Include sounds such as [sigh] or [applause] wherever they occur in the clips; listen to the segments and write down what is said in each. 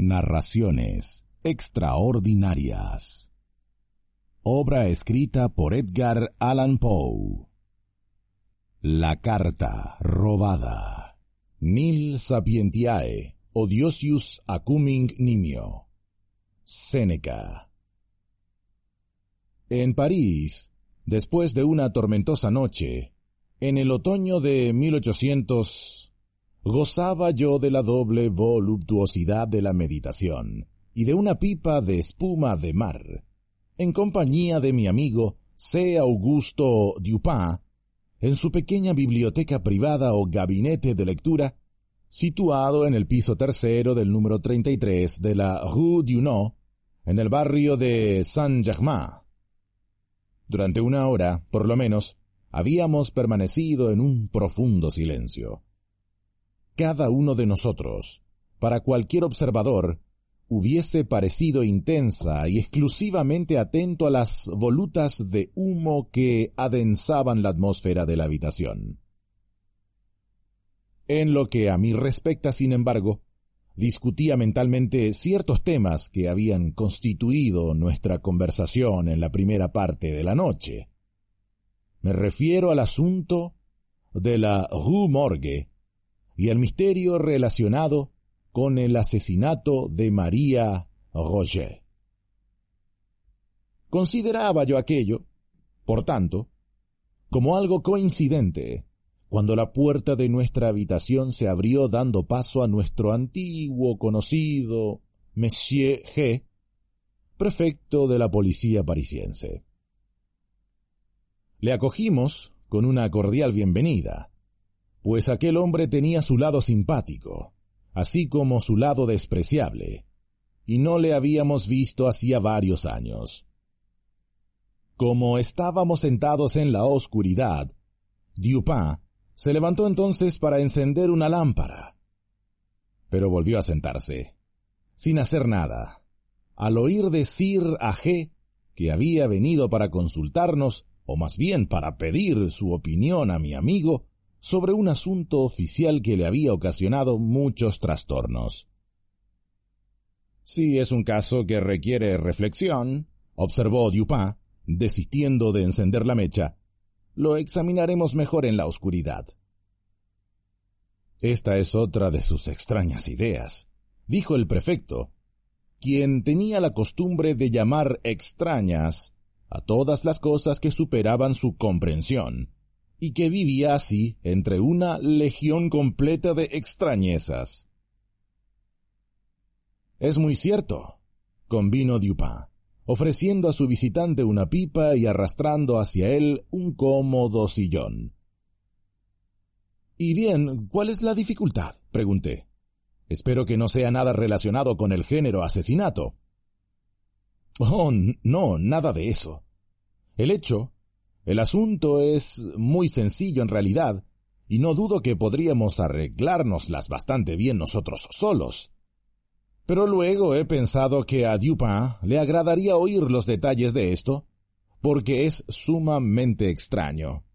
Narraciones extraordinarias. Obra escrita por Edgar Allan Poe. La carta robada. Nil sapientiae odiosius acuming nimio. Séneca. En París, después de una tormentosa noche, en el otoño de 1800, gozaba yo de la doble voluptuosidad de la meditación y de una pipa de espuma de mar, en compañía de mi amigo C. Augusto Dupin, en su pequeña biblioteca privada o gabinete de lectura, situado en el piso tercero del número 33 de la Rue Dunot, en el barrio de Saint-Germain. Durante una hora, por lo menos, habíamos permanecido en un profundo silencio. Cada uno de nosotros, para cualquier observador, hubiese parecido intensa y exclusivamente atento a las volutas de humo que adensaban la atmósfera de la habitación. En lo que a mí respecta, sin embargo, discutía mentalmente ciertos temas que habían constituido nuestra conversación en la primera parte de la noche. Me refiero al asunto de la Rue Morgue y al misterio relacionado con el asesinato de María Roger. Consideraba yo aquello, por tanto, como algo coincidente, cuando la puerta de nuestra habitación se abrió dando paso a nuestro antiguo conocido Monsieur G., prefecto de la policía parisiense. Le acogimos con una cordial bienvenida, pues aquel hombre tenía su lado simpático, así como su lado despreciable, y no le habíamos visto hacía varios años. Como estábamos sentados en la oscuridad, Dupin se levantó entonces para encender una lámpara, pero volvió a sentarse, sin hacer nada. Al oír decir a G que había venido para consultarnos, o más bien para pedir su opinión a mi amigo sobre un asunto oficial que le había ocasionado muchos trastornos. Si es un caso que requiere reflexión, observó Dupin, desistiendo de encender la mecha, lo examinaremos mejor en la oscuridad. Esta es otra de sus extrañas ideas, dijo el prefecto, quien tenía la costumbre de llamar extrañas a todas las cosas que superaban su comprensión, y que vivía así entre una legión completa de extrañezas. Es muy cierto, convino Dupin, ofreciendo a su visitante una pipa y arrastrando hacia él un cómodo sillón. ¿Y bien, cuál es la dificultad? pregunté. Espero que no sea nada relacionado con el género asesinato. Oh, no, nada de eso. El hecho, el asunto es muy sencillo en realidad, y no dudo que podríamos arreglárnoslas bastante bien nosotros solos. Pero luego he pensado que a Dupin le agradaría oír los detalles de esto, porque es sumamente extraño.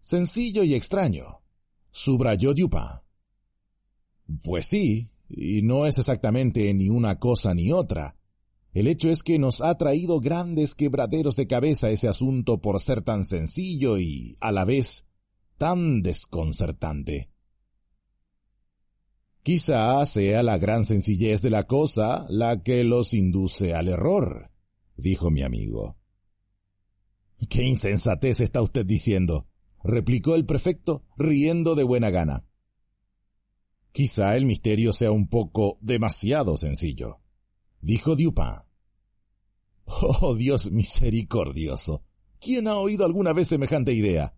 Sencillo y extraño, subrayó Dupin. Pues sí, y no es exactamente ni una cosa ni otra, el hecho es que nos ha traído grandes quebraderos de cabeza ese asunto por ser tan sencillo y, a la vez, tan desconcertante. Quizá sea la gran sencillez de la cosa la que los induce al error, dijo mi amigo. ¿Qué insensatez está usted diciendo? replicó el prefecto, riendo de buena gana. Quizá el misterio sea un poco demasiado sencillo, dijo Dupin. [laughs] Oh, Dios misericordioso. ¿Quién ha oído alguna vez semejante idea?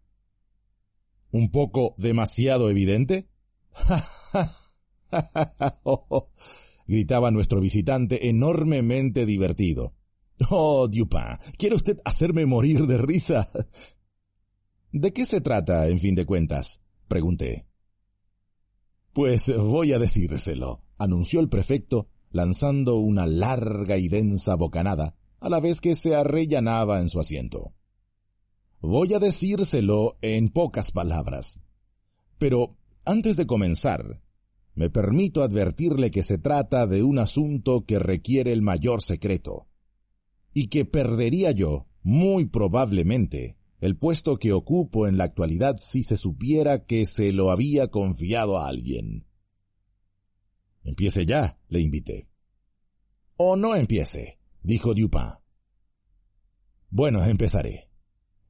¿Un poco demasiado evidente? [laughs] gritaba nuestro visitante enormemente divertido. Oh, Dupin, ¿quiere usted hacerme morir de risa? [laughs] ¿De qué se trata, en fin de cuentas? pregunté. Pues voy a decírselo, anunció el prefecto, lanzando una larga y densa bocanada, a la vez que se arrellanaba en su asiento. Voy a decírselo en pocas palabras. Pero antes de comenzar, me permito advertirle que se trata de un asunto que requiere el mayor secreto, y que perdería yo, muy probablemente, el puesto que ocupo en la actualidad si se supiera que se lo había confiado a alguien. Empiece ya, le invité. O no empiece, dijo Dupin. Bueno, empezaré.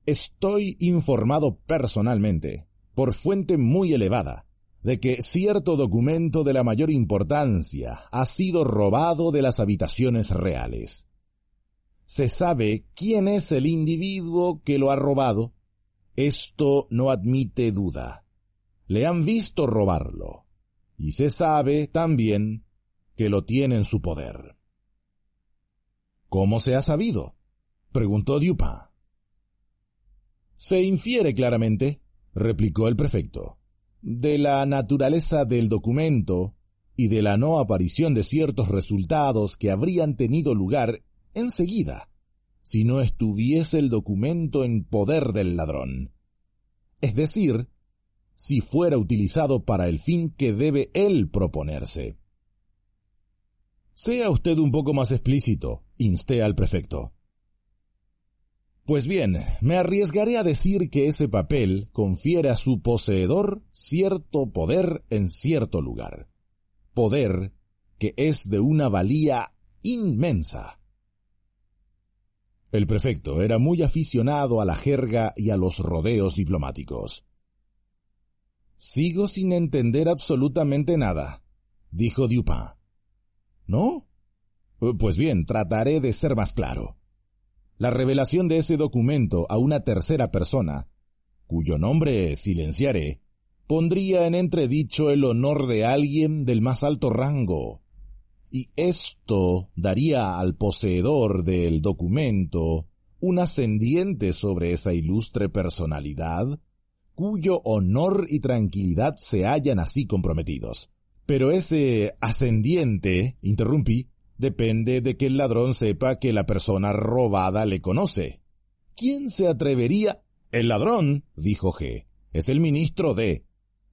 Estoy informado personalmente, por fuente muy elevada, de que cierto documento de la mayor importancia ha sido robado de las habitaciones reales se sabe quién es el individuo que lo ha robado, esto no admite duda. Le han visto robarlo. Y se sabe también que lo tiene en su poder. ¿Cómo se ha sabido? preguntó Dupin. Se infiere claramente, replicó el prefecto, de la naturaleza del documento y de la no aparición de ciertos resultados que habrían tenido lugar enseguida, si no estuviese el documento en poder del ladrón. Es decir, si fuera utilizado para el fin que debe él proponerse. Sea usted un poco más explícito, insté al prefecto. Pues bien, me arriesgaré a decir que ese papel confiere a su poseedor cierto poder en cierto lugar. Poder que es de una valía inmensa. El prefecto era muy aficionado a la jerga y a los rodeos diplomáticos. Sigo sin entender absolutamente nada, dijo Dupin. ¿No? Pues bien, trataré de ser más claro. La revelación de ese documento a una tercera persona, cuyo nombre silenciaré, pondría en entredicho el honor de alguien del más alto rango, y esto daría al poseedor del documento un ascendiente sobre esa ilustre personalidad, cuyo honor y tranquilidad se hallan así comprometidos. Pero ese ascendiente, interrumpí, depende de que el ladrón sepa que la persona robada le conoce. ¿Quién se atrevería? El ladrón, dijo G, es el ministro D,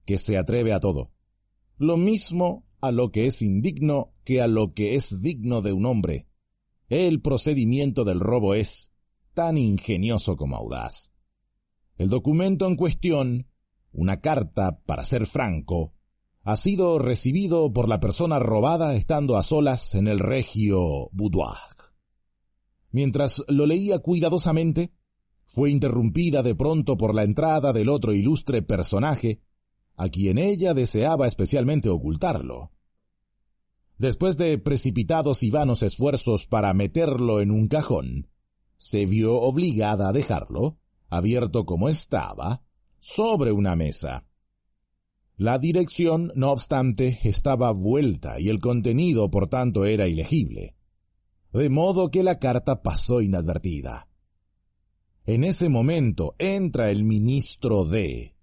que se atreve a todo. Lo mismo a lo que es indigno que a lo que es digno de un hombre. El procedimiento del robo es tan ingenioso como audaz. El documento en cuestión, una carta, para ser franco, ha sido recibido por la persona robada estando a solas en el regio boudoir. Mientras lo leía cuidadosamente, fue interrumpida de pronto por la entrada del otro ilustre personaje, a quien ella deseaba especialmente ocultarlo. Después de precipitados y vanos esfuerzos para meterlo en un cajón, se vio obligada a dejarlo, abierto como estaba, sobre una mesa. La dirección, no obstante, estaba vuelta y el contenido, por tanto, era ilegible. De modo que la carta pasó inadvertida. En ese momento entra el ministro D.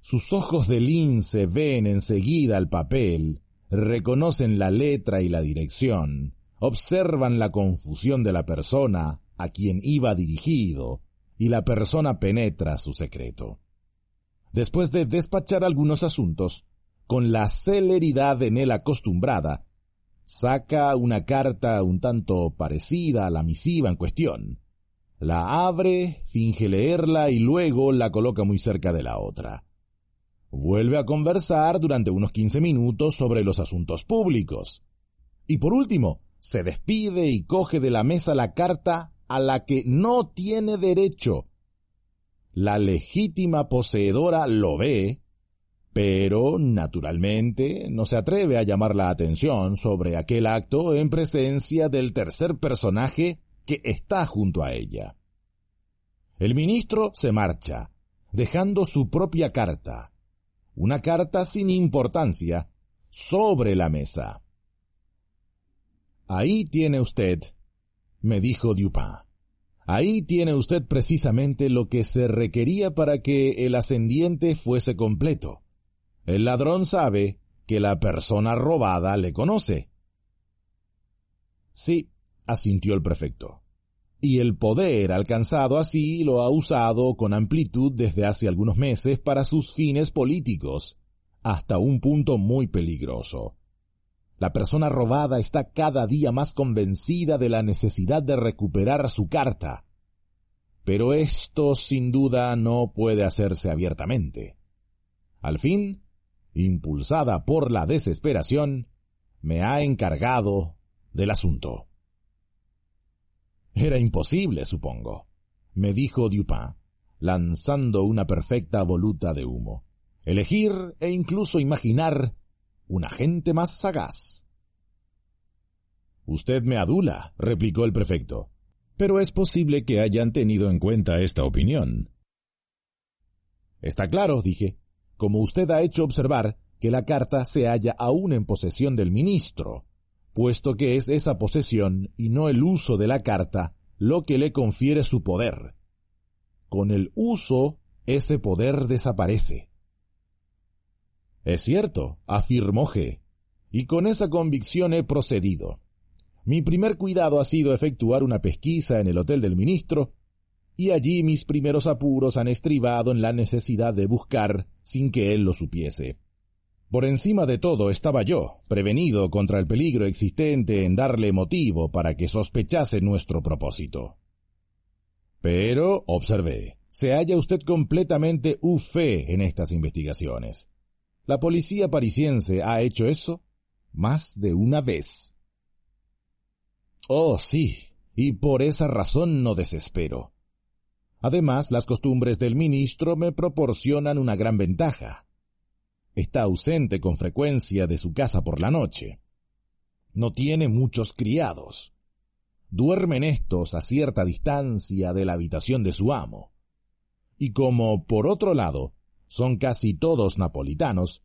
Sus ojos de lince ven enseguida el papel reconocen la letra y la dirección, observan la confusión de la persona a quien iba dirigido, y la persona penetra su secreto. Después de despachar algunos asuntos, con la celeridad en él acostumbrada, saca una carta un tanto parecida a la misiva en cuestión. La abre, finge leerla y luego la coloca muy cerca de la otra. Vuelve a conversar durante unos 15 minutos sobre los asuntos públicos. Y por último, se despide y coge de la mesa la carta a la que no tiene derecho. La legítima poseedora lo ve, pero, naturalmente, no se atreve a llamar la atención sobre aquel acto en presencia del tercer personaje que está junto a ella. El ministro se marcha, dejando su propia carta, una carta sin importancia, sobre la mesa. Ahí tiene usted, me dijo Dupin. Ahí tiene usted precisamente lo que se requería para que el ascendiente fuese completo. El ladrón sabe que la persona robada le conoce. Sí, asintió el prefecto. Y el poder alcanzado así lo ha usado con amplitud desde hace algunos meses para sus fines políticos, hasta un punto muy peligroso. La persona robada está cada día más convencida de la necesidad de recuperar su carta. Pero esto sin duda no puede hacerse abiertamente. Al fin, impulsada por la desesperación, me ha encargado del asunto. Era imposible, supongo, me dijo Dupin, lanzando una perfecta voluta de humo. Elegir e incluso imaginar un agente más sagaz. Usted me adula, replicó el prefecto, pero es posible que hayan tenido en cuenta esta opinión. Está claro, dije, como usted ha hecho observar que la carta se halla aún en posesión del ministro, puesto que es esa posesión y no el uso de la carta lo que le confiere su poder. Con el uso, ese poder desaparece. Es cierto, afirmó G, y con esa convicción he procedido. Mi primer cuidado ha sido efectuar una pesquisa en el hotel del ministro, y allí mis primeros apuros han estribado en la necesidad de buscar sin que él lo supiese. Por encima de todo estaba yo, prevenido contra el peligro existente en darle motivo para que sospechase nuestro propósito. Pero, observé, se halla usted completamente ufé en estas investigaciones. La policía parisiense ha hecho eso más de una vez. Oh, sí, y por esa razón no desespero. Además, las costumbres del ministro me proporcionan una gran ventaja. Está ausente con frecuencia de su casa por la noche. No tiene muchos criados. Duermen estos a cierta distancia de la habitación de su amo. Y como, por otro lado, son casi todos napolitanos,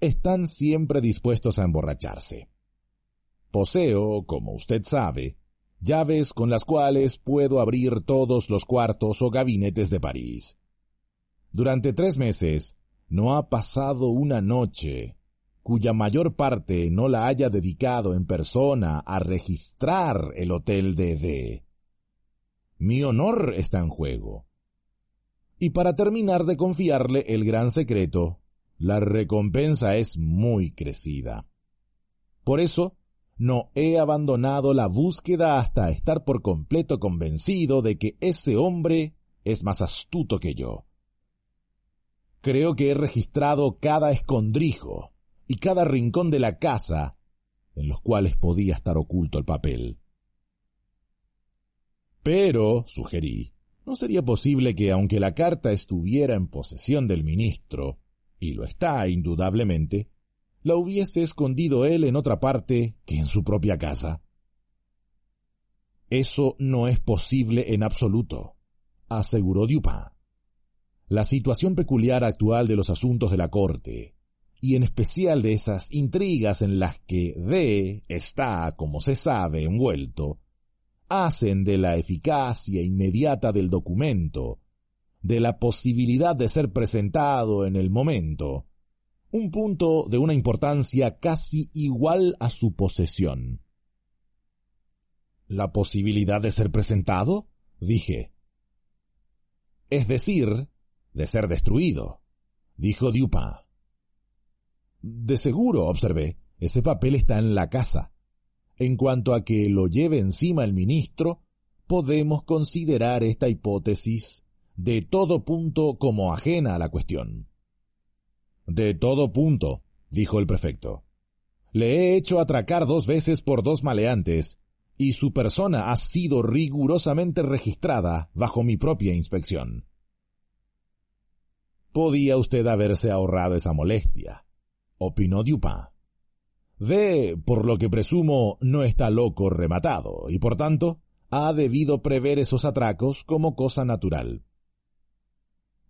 están siempre dispuestos a emborracharse. Poseo, como usted sabe, llaves con las cuales puedo abrir todos los cuartos o gabinetes de París. Durante tres meses no ha pasado una noche cuya mayor parte no la haya dedicado en persona a registrar el hotel de D. Mi honor está en juego. Y para terminar de confiarle el gran secreto, la recompensa es muy crecida. Por eso, no he abandonado la búsqueda hasta estar por completo convencido de que ese hombre es más astuto que yo. Creo que he registrado cada escondrijo y cada rincón de la casa en los cuales podía estar oculto el papel. Pero, sugerí, ¿no sería posible que aunque la carta estuviera en posesión del ministro, y lo está indudablemente, la hubiese escondido él en otra parte que en su propia casa? Eso no es posible en absoluto, aseguró Dupin. La situación peculiar actual de los asuntos de la corte, y en especial de esas intrigas en las que D está, como se sabe, envuelto, hacen de la eficacia inmediata del documento, de la posibilidad de ser presentado en el momento, un punto de una importancia casi igual a su posesión. ¿La posibilidad de ser presentado? dije. Es decir, de ser destruido, dijo Dupin. De seguro, observé, ese papel está en la casa. En cuanto a que lo lleve encima el ministro, podemos considerar esta hipótesis de todo punto como ajena a la cuestión. De todo punto, dijo el prefecto. Le he hecho atracar dos veces por dos maleantes, y su persona ha sido rigurosamente registrada bajo mi propia inspección. Podía usted haberse ahorrado esa molestia, opinó Dupin. D, por lo que presumo, no está loco rematado, y por tanto, ha debido prever esos atracos como cosa natural.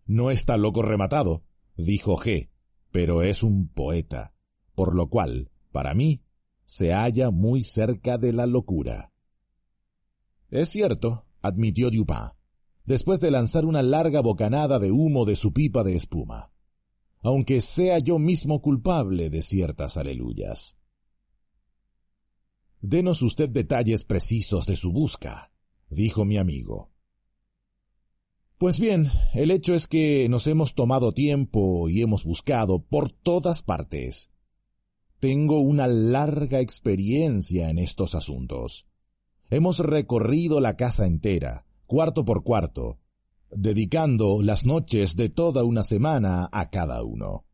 No está loco rematado, dijo G, pero es un poeta, por lo cual, para mí, se halla muy cerca de la locura. Es cierto, admitió Dupin, después de lanzar una larga bocanada de humo de su pipa de espuma, aunque sea yo mismo culpable de ciertas aleluyas. Denos usted detalles precisos de su busca, dijo mi amigo. Pues bien, el hecho es que nos hemos tomado tiempo y hemos buscado por todas partes. Tengo una larga experiencia en estos asuntos. Hemos recorrido la casa entera, cuarto por cuarto, dedicando las noches de toda una semana a cada uno.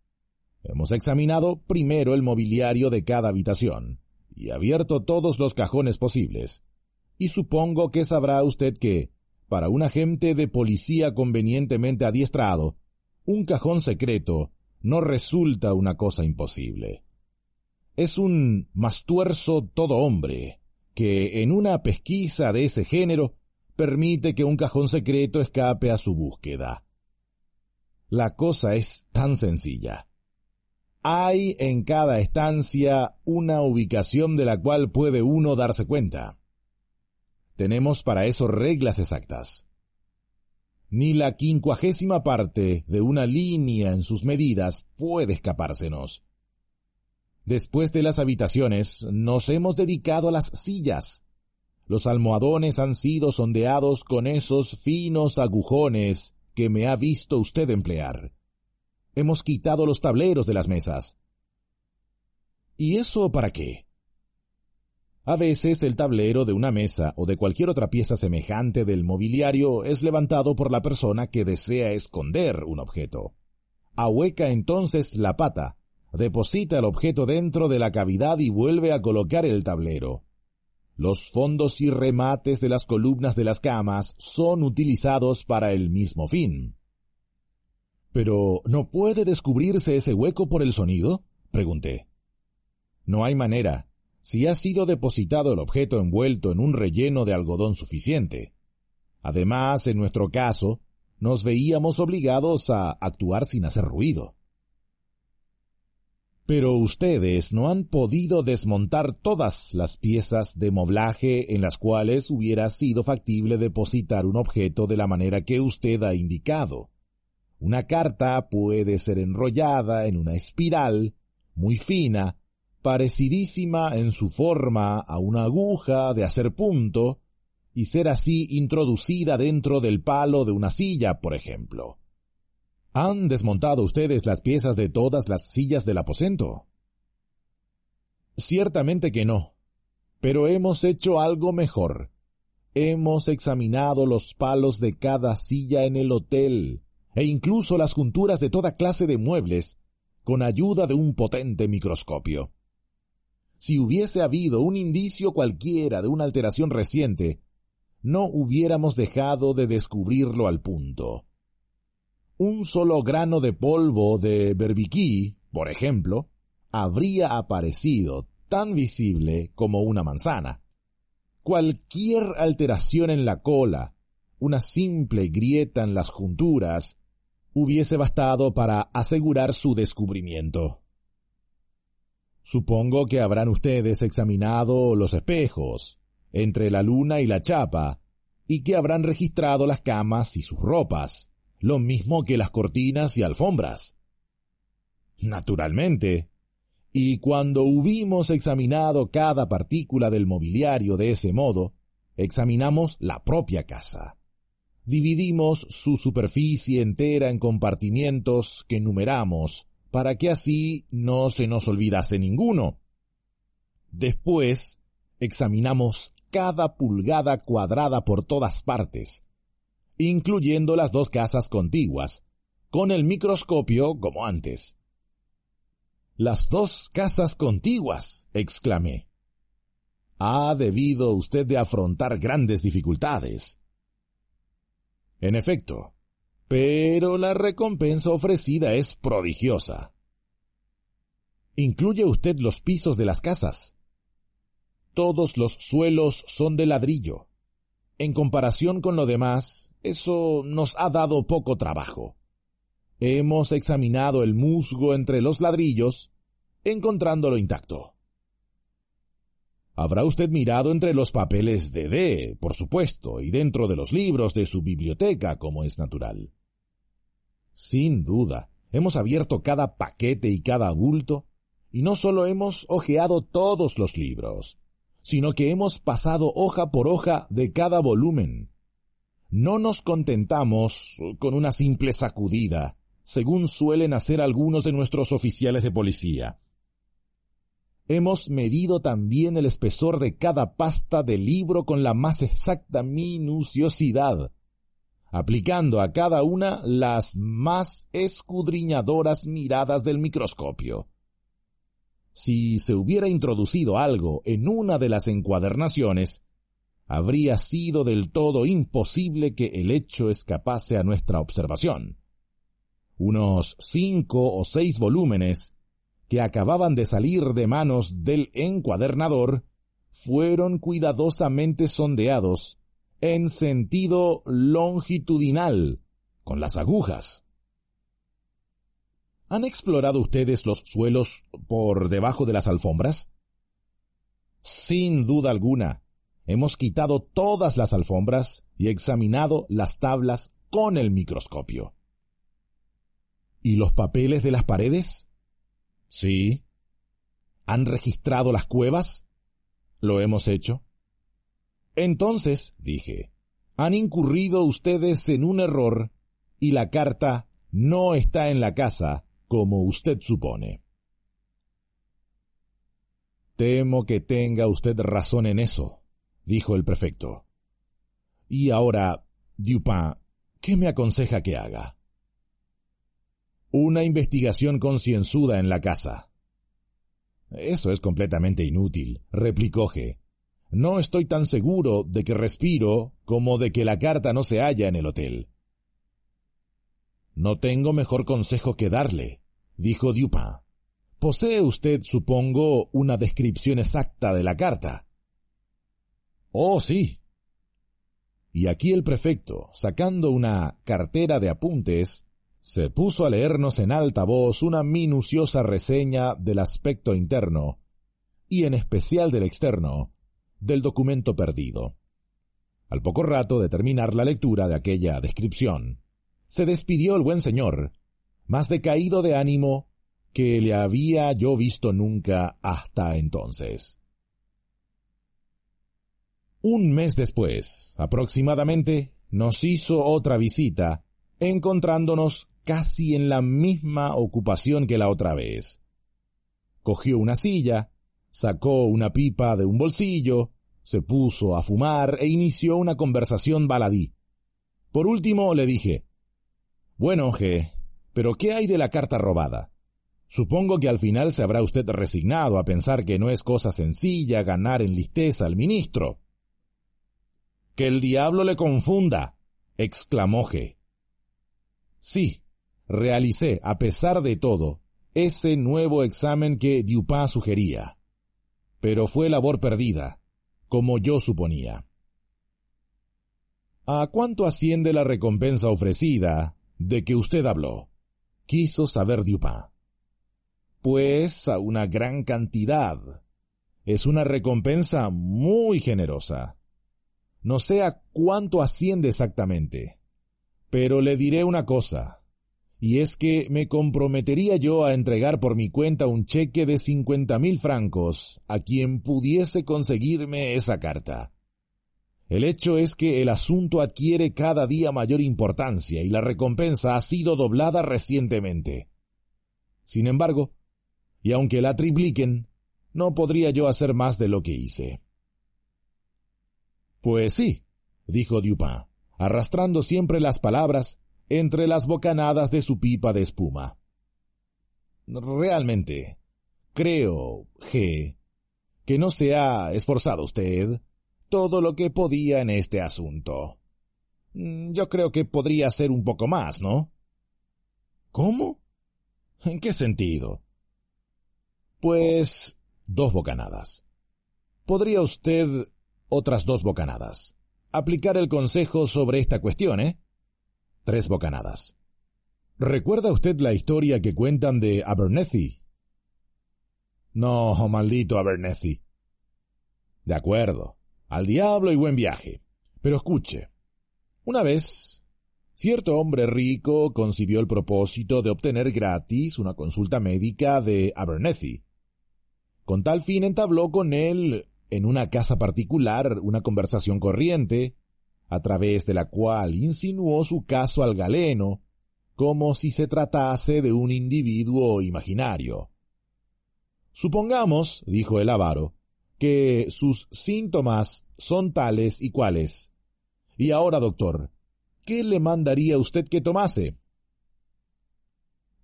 Hemos examinado primero el mobiliario de cada habitación y abierto todos los cajones posibles. Y supongo que sabrá usted que, para un agente de policía convenientemente adiestrado, un cajón secreto no resulta una cosa imposible. Es un mastuerzo todo hombre, que en una pesquisa de ese género permite que un cajón secreto escape a su búsqueda. La cosa es tan sencilla. Hay en cada estancia una ubicación de la cual puede uno darse cuenta. Tenemos para eso reglas exactas. Ni la quincuagésima parte de una línea en sus medidas puede escapársenos. Después de las habitaciones, nos hemos dedicado a las sillas. Los almohadones han sido sondeados con esos finos agujones que me ha visto usted emplear. Hemos quitado los tableros de las mesas. ¿Y eso para qué? A veces el tablero de una mesa o de cualquier otra pieza semejante del mobiliario es levantado por la persona que desea esconder un objeto. Ahueca entonces la pata, deposita el objeto dentro de la cavidad y vuelve a colocar el tablero. Los fondos y remates de las columnas de las camas son utilizados para el mismo fin. Pero ¿no puede descubrirse ese hueco por el sonido? pregunté. No hay manera, si ha sido depositado el objeto envuelto en un relleno de algodón suficiente. Además, en nuestro caso, nos veíamos obligados a actuar sin hacer ruido. Pero ustedes no han podido desmontar todas las piezas de moblaje en las cuales hubiera sido factible depositar un objeto de la manera que usted ha indicado. Una carta puede ser enrollada en una espiral muy fina parecidísima en su forma a una aguja de hacer punto, y ser así introducida dentro del palo de una silla, por ejemplo. ¿Han desmontado ustedes las piezas de todas las sillas del aposento? Ciertamente que no, pero hemos hecho algo mejor. Hemos examinado los palos de cada silla en el hotel, e incluso las junturas de toda clase de muebles, con ayuda de un potente microscopio si hubiese habido un indicio cualquiera de una alteración reciente, no hubiéramos dejado de descubrirlo al punto. Un solo grano de polvo de berbiquí, por ejemplo, habría aparecido tan visible como una manzana. Cualquier alteración en la cola, una simple grieta en las junturas, hubiese bastado para asegurar su descubrimiento. Supongo que habrán ustedes examinado los espejos, entre la luna y la chapa, y que habrán registrado las camas y sus ropas, lo mismo que las cortinas y alfombras. Naturalmente. Y cuando hubimos examinado cada partícula del mobiliario de ese modo, examinamos la propia casa. Dividimos su superficie entera en compartimientos que numeramos para que así no se nos olvidase ninguno. Después, examinamos cada pulgada cuadrada por todas partes, incluyendo las dos casas contiguas, con el microscopio como antes. Las dos casas contiguas, exclamé. Ha debido usted de afrontar grandes dificultades. En efecto, pero la recompensa ofrecida es prodigiosa. ¿Incluye usted los pisos de las casas? Todos los suelos son de ladrillo. En comparación con lo demás, eso nos ha dado poco trabajo. Hemos examinado el musgo entre los ladrillos encontrándolo intacto. Habrá usted mirado entre los papeles de D, por supuesto, y dentro de los libros de su biblioteca, como es natural. Sin duda, hemos abierto cada paquete y cada bulto, y no solo hemos hojeado todos los libros, sino que hemos pasado hoja por hoja de cada volumen. No nos contentamos con una simple sacudida, según suelen hacer algunos de nuestros oficiales de policía. Hemos medido también el espesor de cada pasta de libro con la más exacta minuciosidad, aplicando a cada una las más escudriñadoras miradas del microscopio. Si se hubiera introducido algo en una de las encuadernaciones, habría sido del todo imposible que el hecho escapase a nuestra observación. Unos cinco o seis volúmenes que acababan de salir de manos del encuadernador fueron cuidadosamente sondeados en sentido longitudinal con las agujas. ¿Han explorado ustedes los suelos por debajo de las alfombras? Sin duda alguna, hemos quitado todas las alfombras y examinado las tablas con el microscopio. ¿Y los papeles de las paredes? Sí. ¿Han registrado las cuevas? Lo hemos hecho. Entonces, dije, han incurrido ustedes en un error y la carta no está en la casa como usted supone. Temo que tenga usted razón en eso, dijo el prefecto. Y ahora, Dupin, ¿qué me aconseja que haga? Una investigación concienzuda en la casa. Eso es completamente inútil, replicó G. No estoy tan seguro de que respiro como de que la carta no se halla en el hotel. No tengo mejor consejo que darle, dijo Dupin. Posee usted, supongo, una descripción exacta de la carta. Oh, sí. Y aquí el prefecto, sacando una cartera de apuntes, se puso a leernos en alta voz una minuciosa reseña del aspecto interno, y en especial del externo, del documento perdido. Al poco rato de terminar la lectura de aquella descripción, se despidió el buen señor, más decaído de ánimo que le había yo visto nunca hasta entonces. Un mes después, aproximadamente, nos hizo otra visita, encontrándonos casi en la misma ocupación que la otra vez. Cogió una silla, sacó una pipa de un bolsillo, se puso a fumar e inició una conversación baladí. Por último le dije, Bueno, G, pero ¿qué hay de la carta robada? Supongo que al final se habrá usted resignado a pensar que no es cosa sencilla ganar en listeza al ministro. Que el diablo le confunda, exclamó G. Sí, realicé, a pesar de todo, ese nuevo examen que Dupin sugería. Pero fue labor perdida, como yo suponía. ¿A cuánto asciende la recompensa ofrecida de que usted habló? Quiso saber Dupin. Pues a una gran cantidad. Es una recompensa muy generosa. No sé a cuánto asciende exactamente, pero le diré una cosa y es que me comprometería yo a entregar por mi cuenta un cheque de cincuenta mil francos a quien pudiese conseguirme esa carta. El hecho es que el asunto adquiere cada día mayor importancia y la recompensa ha sido doblada recientemente. Sin embargo, y aunque la tripliquen, no podría yo hacer más de lo que hice. Pues sí, dijo Dupin, arrastrando siempre las palabras entre las bocanadas de su pipa de espuma. Realmente, creo, G, que no se ha esforzado usted todo lo que podía en este asunto. Mm, yo creo que podría ser un poco más, ¿no? ¿Cómo? ¿En qué sentido? Pues dos bocanadas. ¿Podría usted otras dos bocanadas? Aplicar el consejo sobre esta cuestión, ¿eh? Tres bocanadas. ¿Recuerda usted la historia que cuentan de Abernethy? No, maldito Abernethy. De acuerdo. Al diablo y buen viaje. Pero escuche. Una vez, cierto hombre rico concibió el propósito de obtener gratis una consulta médica de Abernethy. Con tal fin entabló con él, en una casa particular, una conversación corriente, a través de la cual insinuó su caso al galeno, como si se tratase de un individuo imaginario. Supongamos, dijo el avaro, que sus síntomas son tales y cuales. Y ahora, doctor, ¿qué le mandaría usted que tomase?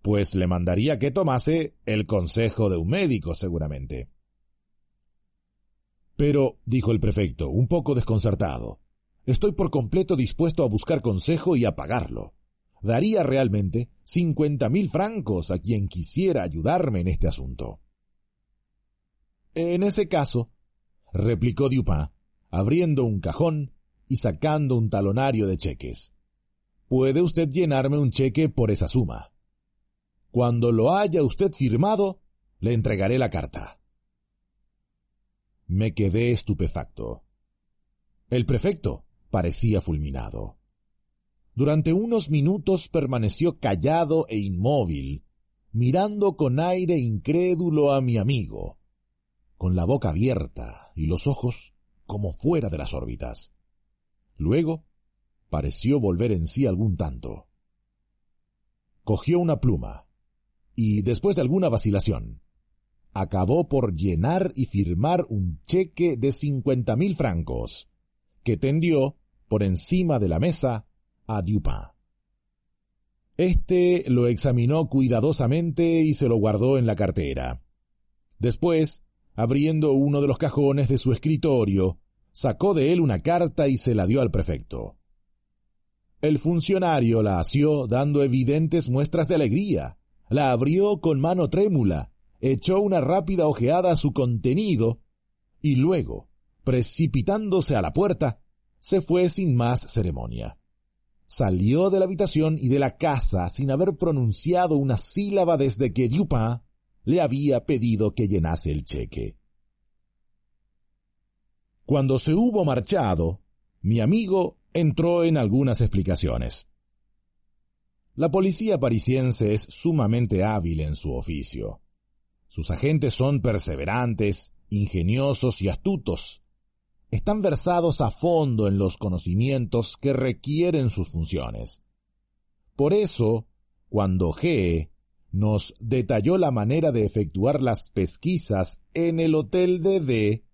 Pues le mandaría que tomase el consejo de un médico, seguramente. Pero, dijo el prefecto, un poco desconcertado, estoy por completo dispuesto a buscar consejo y a pagarlo. Daría realmente cincuenta mil francos a quien quisiera ayudarme en este asunto. En ese caso, replicó Dupin, abriendo un cajón y sacando un talonario de cheques. Puede usted llenarme un cheque por esa suma. Cuando lo haya usted firmado, le entregaré la carta. Me quedé estupefacto. El prefecto parecía fulminado. Durante unos minutos permaneció callado e inmóvil, mirando con aire incrédulo a mi amigo, con la boca abierta y los ojos como fuera de las órbitas. Luego pareció volver en sí algún tanto. Cogió una pluma y, después de alguna vacilación, acabó por llenar y firmar un cheque de cincuenta mil francos, que tendió por encima de la mesa a Dupin. Este lo examinó cuidadosamente y se lo guardó en la cartera. Después abriendo uno de los cajones de su escritorio, sacó de él una carta y se la dio al prefecto. El funcionario la asió dando evidentes muestras de alegría, la abrió con mano trémula, echó una rápida ojeada a su contenido, y luego, precipitándose a la puerta, se fue sin más ceremonia. Salió de la habitación y de la casa sin haber pronunciado una sílaba desde que Dupin le había pedido que llenase el cheque. Cuando se hubo marchado, mi amigo entró en algunas explicaciones. La policía parisiense es sumamente hábil en su oficio. Sus agentes son perseverantes, ingeniosos y astutos. Están versados a fondo en los conocimientos que requieren sus funciones. Por eso, cuando G nos detalló la manera de efectuar las pesquisas en el Hotel de D,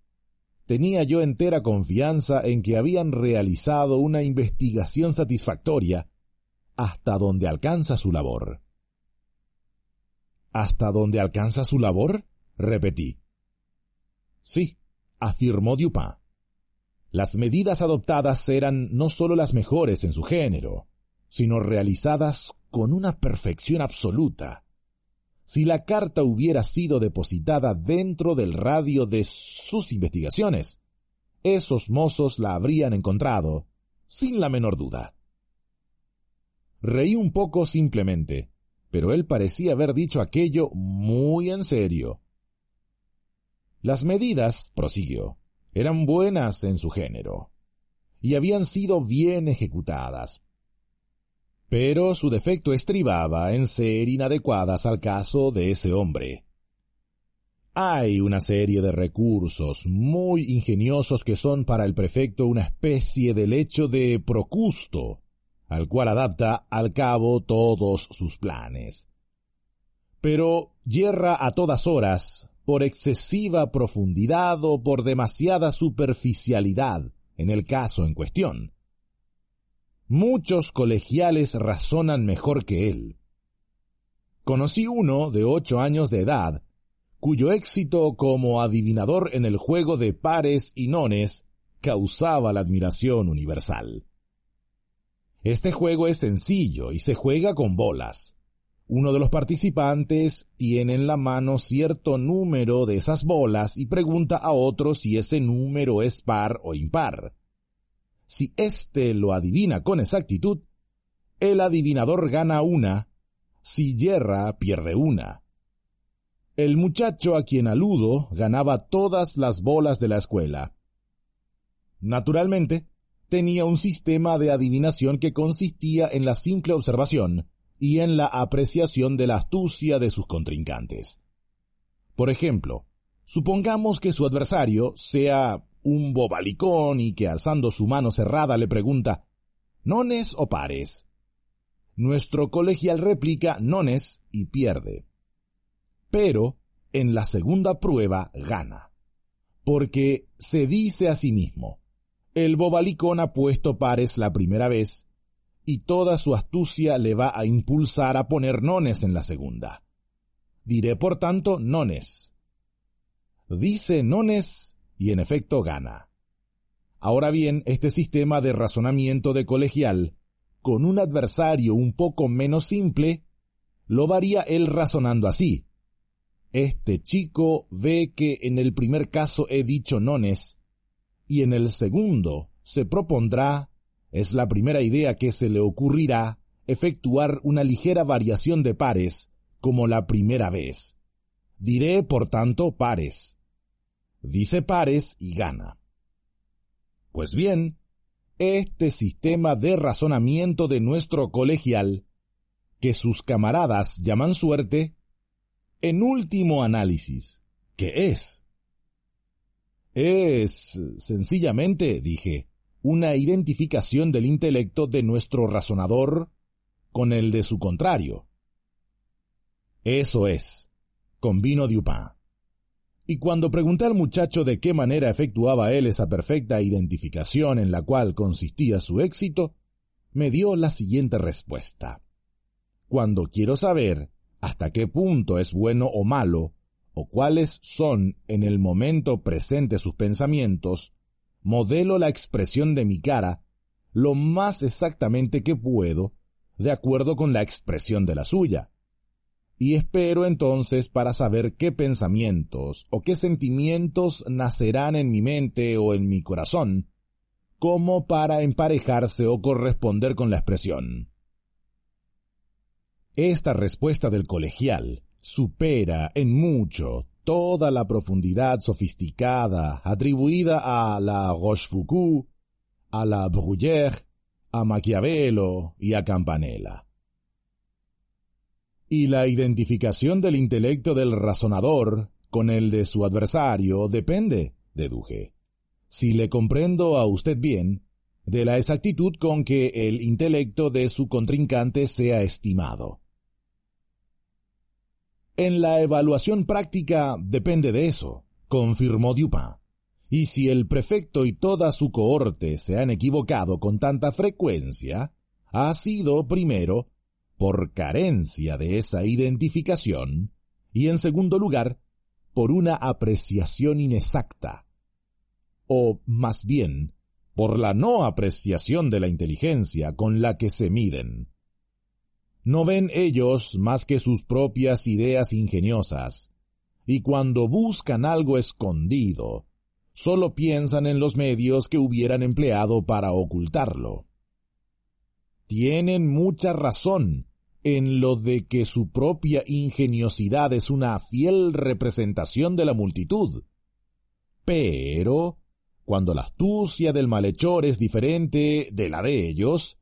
tenía yo entera confianza en que habían realizado una investigación satisfactoria hasta donde alcanza su labor. ¿Hasta donde alcanza su labor? repetí. Sí, afirmó Dupin. Las medidas adoptadas eran no sólo las mejores en su género, sino realizadas con una perfección absoluta. Si la carta hubiera sido depositada dentro del radio de sus investigaciones, esos mozos la habrían encontrado, sin la menor duda. Reí un poco simplemente, pero él parecía haber dicho aquello muy en serio. Las medidas, prosiguió, eran buenas en su género, y habían sido bien ejecutadas, pero su defecto estribaba en ser inadecuadas al caso de ese hombre. Hay una serie de recursos muy ingeniosos que son para el prefecto una especie de lecho de procusto, al cual adapta al cabo todos sus planes. Pero yerra a todas horas por excesiva profundidad o por demasiada superficialidad en el caso en cuestión. Muchos colegiales razonan mejor que él. Conocí uno de ocho años de edad, cuyo éxito como adivinador en el juego de pares y nones causaba la admiración universal. Este juego es sencillo y se juega con bolas. Uno de los participantes tiene en la mano cierto número de esas bolas y pregunta a otro si ese número es par o impar. Si éste lo adivina con exactitud, el adivinador gana una, si yerra pierde una. El muchacho a quien aludo ganaba todas las bolas de la escuela. Naturalmente, tenía un sistema de adivinación que consistía en la simple observación y en la apreciación de la astucia de sus contrincantes. Por ejemplo, supongamos que su adversario sea un bobalicón y que alzando su mano cerrada le pregunta ¿Nones o pares? Nuestro colegial replica nones y pierde pero en la segunda prueba gana. Porque se dice a sí mismo, el bobalicón ha puesto pares la primera vez, y toda su astucia le va a impulsar a poner nones en la segunda. Diré por tanto nones. Dice nones y en efecto gana. Ahora bien, este sistema de razonamiento de colegial, con un adversario un poco menos simple, lo varía él razonando así. Este chico ve que en el primer caso he dicho nones, y en el segundo se propondrá, es la primera idea que se le ocurrirá, efectuar una ligera variación de pares, como la primera vez. Diré, por tanto, pares. Dice pares y gana. Pues bien, este sistema de razonamiento de nuestro colegial, que sus camaradas llaman suerte, en último análisis, ¿qué es? Es, sencillamente, dije, una identificación del intelecto de nuestro razonador con el de su contrario. Eso es, convino Dupin. Y cuando pregunté al muchacho de qué manera efectuaba él esa perfecta identificación en la cual consistía su éxito, me dio la siguiente respuesta. Cuando quiero saber hasta qué punto es bueno o malo, o cuáles son en el momento presente sus pensamientos, modelo la expresión de mi cara lo más exactamente que puedo, de acuerdo con la expresión de la suya. Y espero entonces para saber qué pensamientos o qué sentimientos nacerán en mi mente o en mi corazón, como para emparejarse o corresponder con la expresión. Esta respuesta del colegial supera en mucho toda la profundidad sofisticada atribuida a la Rochefoucauld, a la Bruyère, a Maquiavelo y a Campanella. Y la identificación del intelecto del razonador con el de su adversario depende, deduje, si le comprendo a usted bien, de la exactitud con que el intelecto de su contrincante sea estimado. En la evaluación práctica depende de eso, confirmó Dupin. Y si el prefecto y toda su cohorte se han equivocado con tanta frecuencia, ha sido, primero, por carencia de esa identificación, y en segundo lugar, por una apreciación inexacta, o más bien, por la no apreciación de la inteligencia con la que se miden. No ven ellos más que sus propias ideas ingeniosas, y cuando buscan algo escondido, solo piensan en los medios que hubieran empleado para ocultarlo. Tienen mucha razón en lo de que su propia ingeniosidad es una fiel representación de la multitud. Pero, cuando la astucia del malhechor es diferente de la de ellos,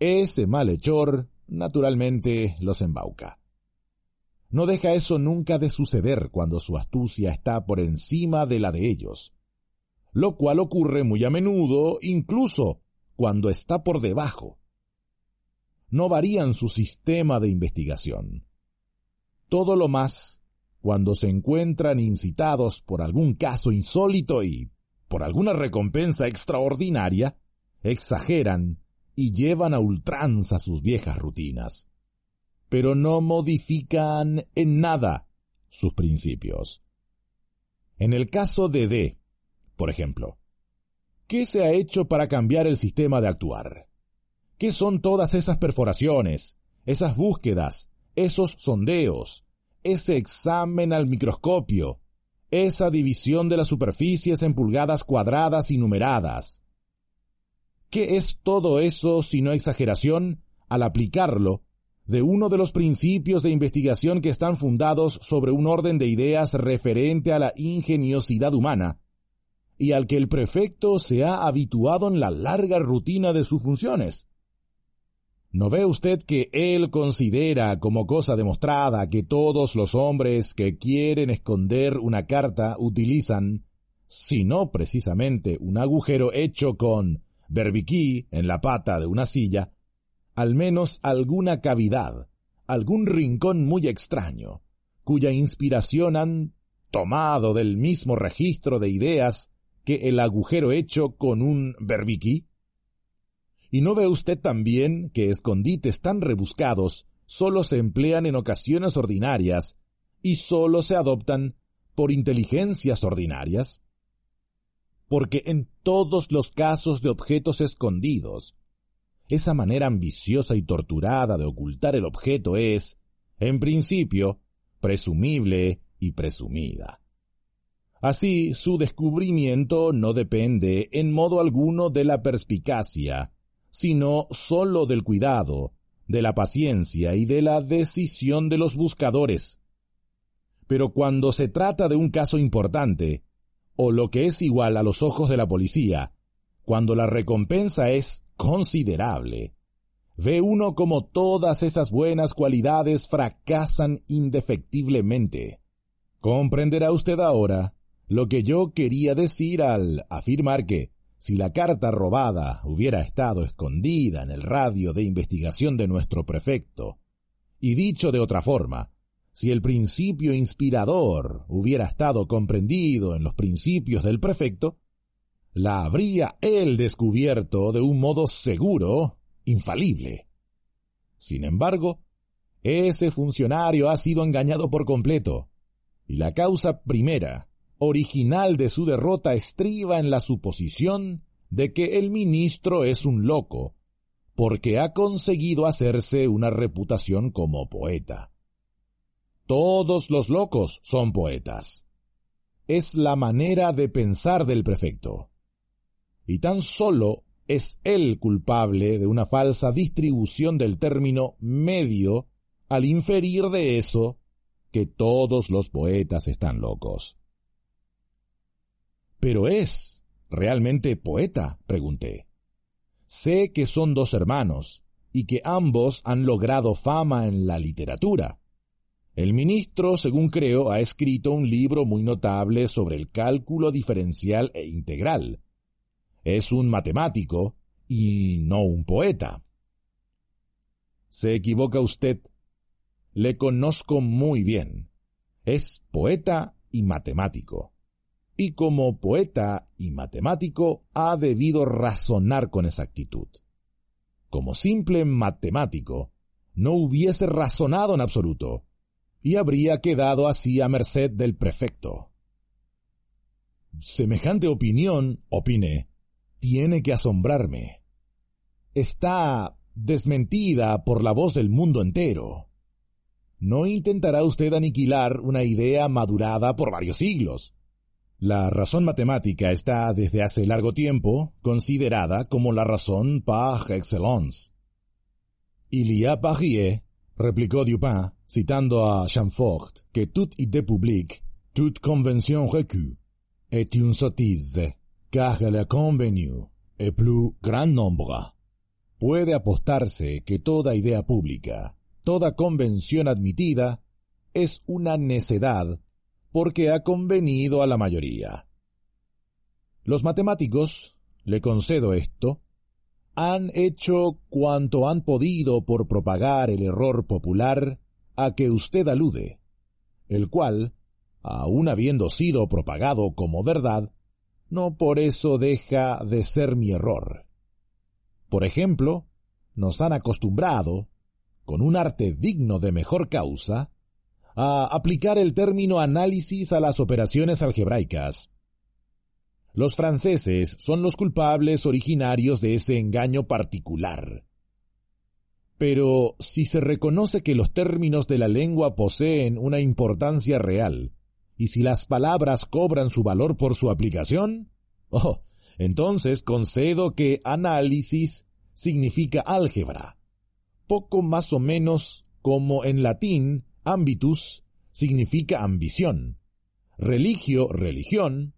ese malhechor naturalmente los embauca. No deja eso nunca de suceder cuando su astucia está por encima de la de ellos, lo cual ocurre muy a menudo incluso cuando está por debajo. No varían su sistema de investigación. Todo lo más, cuando se encuentran incitados por algún caso insólito y por alguna recompensa extraordinaria, exageran y llevan a ultranza sus viejas rutinas, pero no modifican en nada sus principios. En el caso de D, por ejemplo, ¿qué se ha hecho para cambiar el sistema de actuar? ¿Qué son todas esas perforaciones, esas búsquedas, esos sondeos, ese examen al microscopio, esa división de las superficies en pulgadas cuadradas y numeradas, ¿Qué es todo eso sino exageración al aplicarlo de uno de los principios de investigación que están fundados sobre un orden de ideas referente a la ingeniosidad humana, y al que el prefecto se ha habituado en la larga rutina de sus funciones. ¿No ve usted que él considera como cosa demostrada que todos los hombres que quieren esconder una carta utilizan, si no precisamente un agujero hecho con berbiquí en la pata de una silla, al menos alguna cavidad, algún rincón muy extraño, cuya inspiración han tomado del mismo registro de ideas que el agujero hecho con un berbiquí? ¿Y no ve usted también que escondites tan rebuscados solo se emplean en ocasiones ordinarias y solo se adoptan por inteligencias ordinarias? Porque en todos los casos de objetos escondidos, esa manera ambiciosa y torturada de ocultar el objeto es, en principio, presumible y presumida. Así, su descubrimiento no depende en modo alguno de la perspicacia, sino sólo del cuidado, de la paciencia y de la decisión de los buscadores. Pero cuando se trata de un caso importante, o lo que es igual a los ojos de la policía, cuando la recompensa es considerable, ve uno como todas esas buenas cualidades fracasan indefectiblemente. Comprenderá usted ahora lo que yo quería decir al afirmar que, si la carta robada hubiera estado escondida en el radio de investigación de nuestro prefecto, y dicho de otra forma, si el principio inspirador hubiera estado comprendido en los principios del prefecto, la habría él descubierto de un modo seguro, infalible. Sin embargo, ese funcionario ha sido engañado por completo, y la causa primera, original de su derrota estriba en la suposición de que el ministro es un loco, porque ha conseguido hacerse una reputación como poeta. Todos los locos son poetas. Es la manera de pensar del prefecto. Y tan solo es él culpable de una falsa distribución del término medio al inferir de eso que todos los poetas están locos. ¿Pero es realmente poeta? pregunté. Sé que son dos hermanos, y que ambos han logrado fama en la literatura. El ministro, según creo, ha escrito un libro muy notable sobre el cálculo diferencial e integral. Es un matemático y no un poeta. Se equivoca usted. Le conozco muy bien. Es poeta y matemático y como poeta y matemático ha debido razonar con exactitud. Como simple matemático, no hubiese razonado en absoluto, y habría quedado así a merced del prefecto. Semejante opinión, opiné, tiene que asombrarme. Está desmentida por la voz del mundo entero. No intentará usted aniquilar una idea madurada por varios siglos, la razón matemática está desde hace largo tiempo considerada como la razón par excellence. Il y a parier, replicó Dupin, citando a Chamfort, que toute idée publique, toute convention recue, est une sottise, car le convenu est plus grand nombre. Puede apostarse que toda idea pública, toda convención admitida, es una necedad porque ha convenido a la mayoría. Los matemáticos, le concedo esto, han hecho cuanto han podido por propagar el error popular a que usted alude, el cual, aun habiendo sido propagado como verdad, no por eso deja de ser mi error. Por ejemplo, nos han acostumbrado, con un arte digno de mejor causa, a aplicar el término análisis a las operaciones algebraicas. Los franceses son los culpables originarios de ese engaño particular. Pero si se reconoce que los términos de la lengua poseen una importancia real, y si las palabras cobran su valor por su aplicación, oh, entonces concedo que análisis significa álgebra, poco más o menos como en latín ambitus significa ambición, religio religión,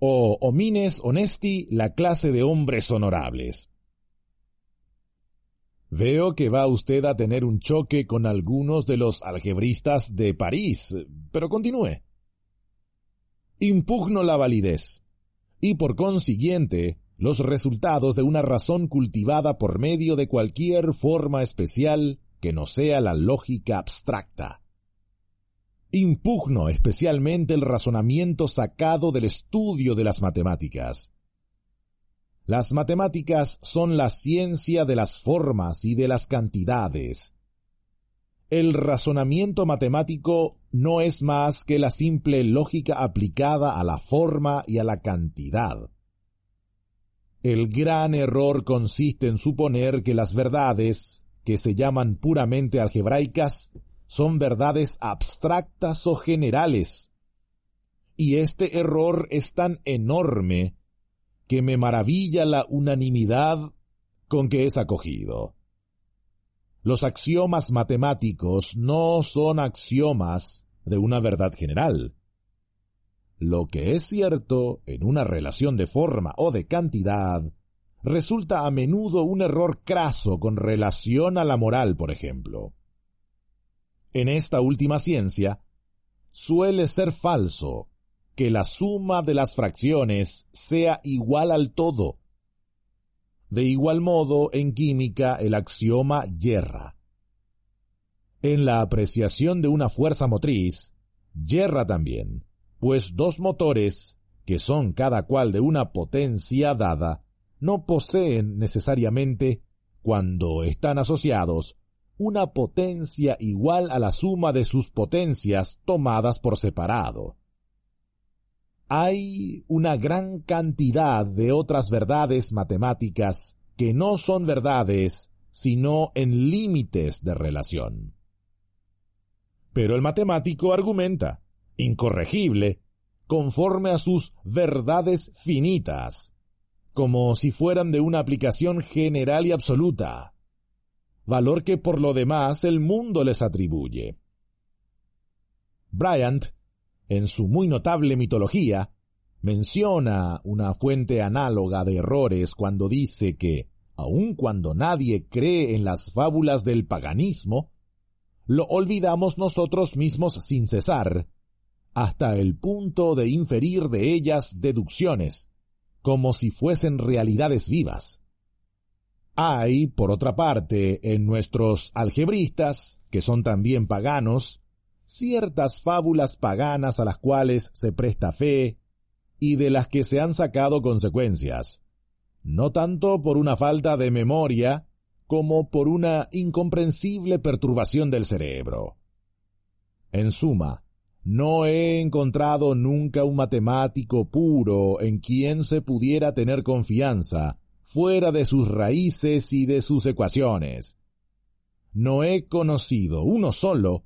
o homines honesti la clase de hombres honorables. Veo que va usted a tener un choque con algunos de los algebristas de París, pero continúe. Impugno la validez, y por consiguiente los resultados de una razón cultivada por medio de cualquier forma especial que no sea la lógica abstracta. Impugno especialmente el razonamiento sacado del estudio de las matemáticas. Las matemáticas son la ciencia de las formas y de las cantidades. El razonamiento matemático no es más que la simple lógica aplicada a la forma y a la cantidad. El gran error consiste en suponer que las verdades, que se llaman puramente algebraicas, son verdades abstractas o generales. Y este error es tan enorme que me maravilla la unanimidad con que es acogido. Los axiomas matemáticos no son axiomas de una verdad general. Lo que es cierto en una relación de forma o de cantidad resulta a menudo un error craso con relación a la moral, por ejemplo. En esta última ciencia, suele ser falso que la suma de las fracciones sea igual al todo. De igual modo, en química el axioma yerra. En la apreciación de una fuerza motriz, yerra también, pues dos motores, que son cada cual de una potencia dada, no poseen necesariamente, cuando están asociados, una potencia igual a la suma de sus potencias tomadas por separado. Hay una gran cantidad de otras verdades matemáticas que no son verdades, sino en límites de relación. Pero el matemático argumenta, incorregible, conforme a sus verdades finitas, como si fueran de una aplicación general y absoluta, valor que por lo demás el mundo les atribuye. Bryant, en su muy notable mitología, menciona una fuente análoga de errores cuando dice que, aun cuando nadie cree en las fábulas del paganismo, lo olvidamos nosotros mismos sin cesar, hasta el punto de inferir de ellas deducciones, como si fuesen realidades vivas. Hay, por otra parte, en nuestros algebristas, que son también paganos, ciertas fábulas paganas a las cuales se presta fe y de las que se han sacado consecuencias, no tanto por una falta de memoria como por una incomprensible perturbación del cerebro. En suma, no he encontrado nunca un matemático puro en quien se pudiera tener confianza, fuera de sus raíces y de sus ecuaciones. No he conocido uno solo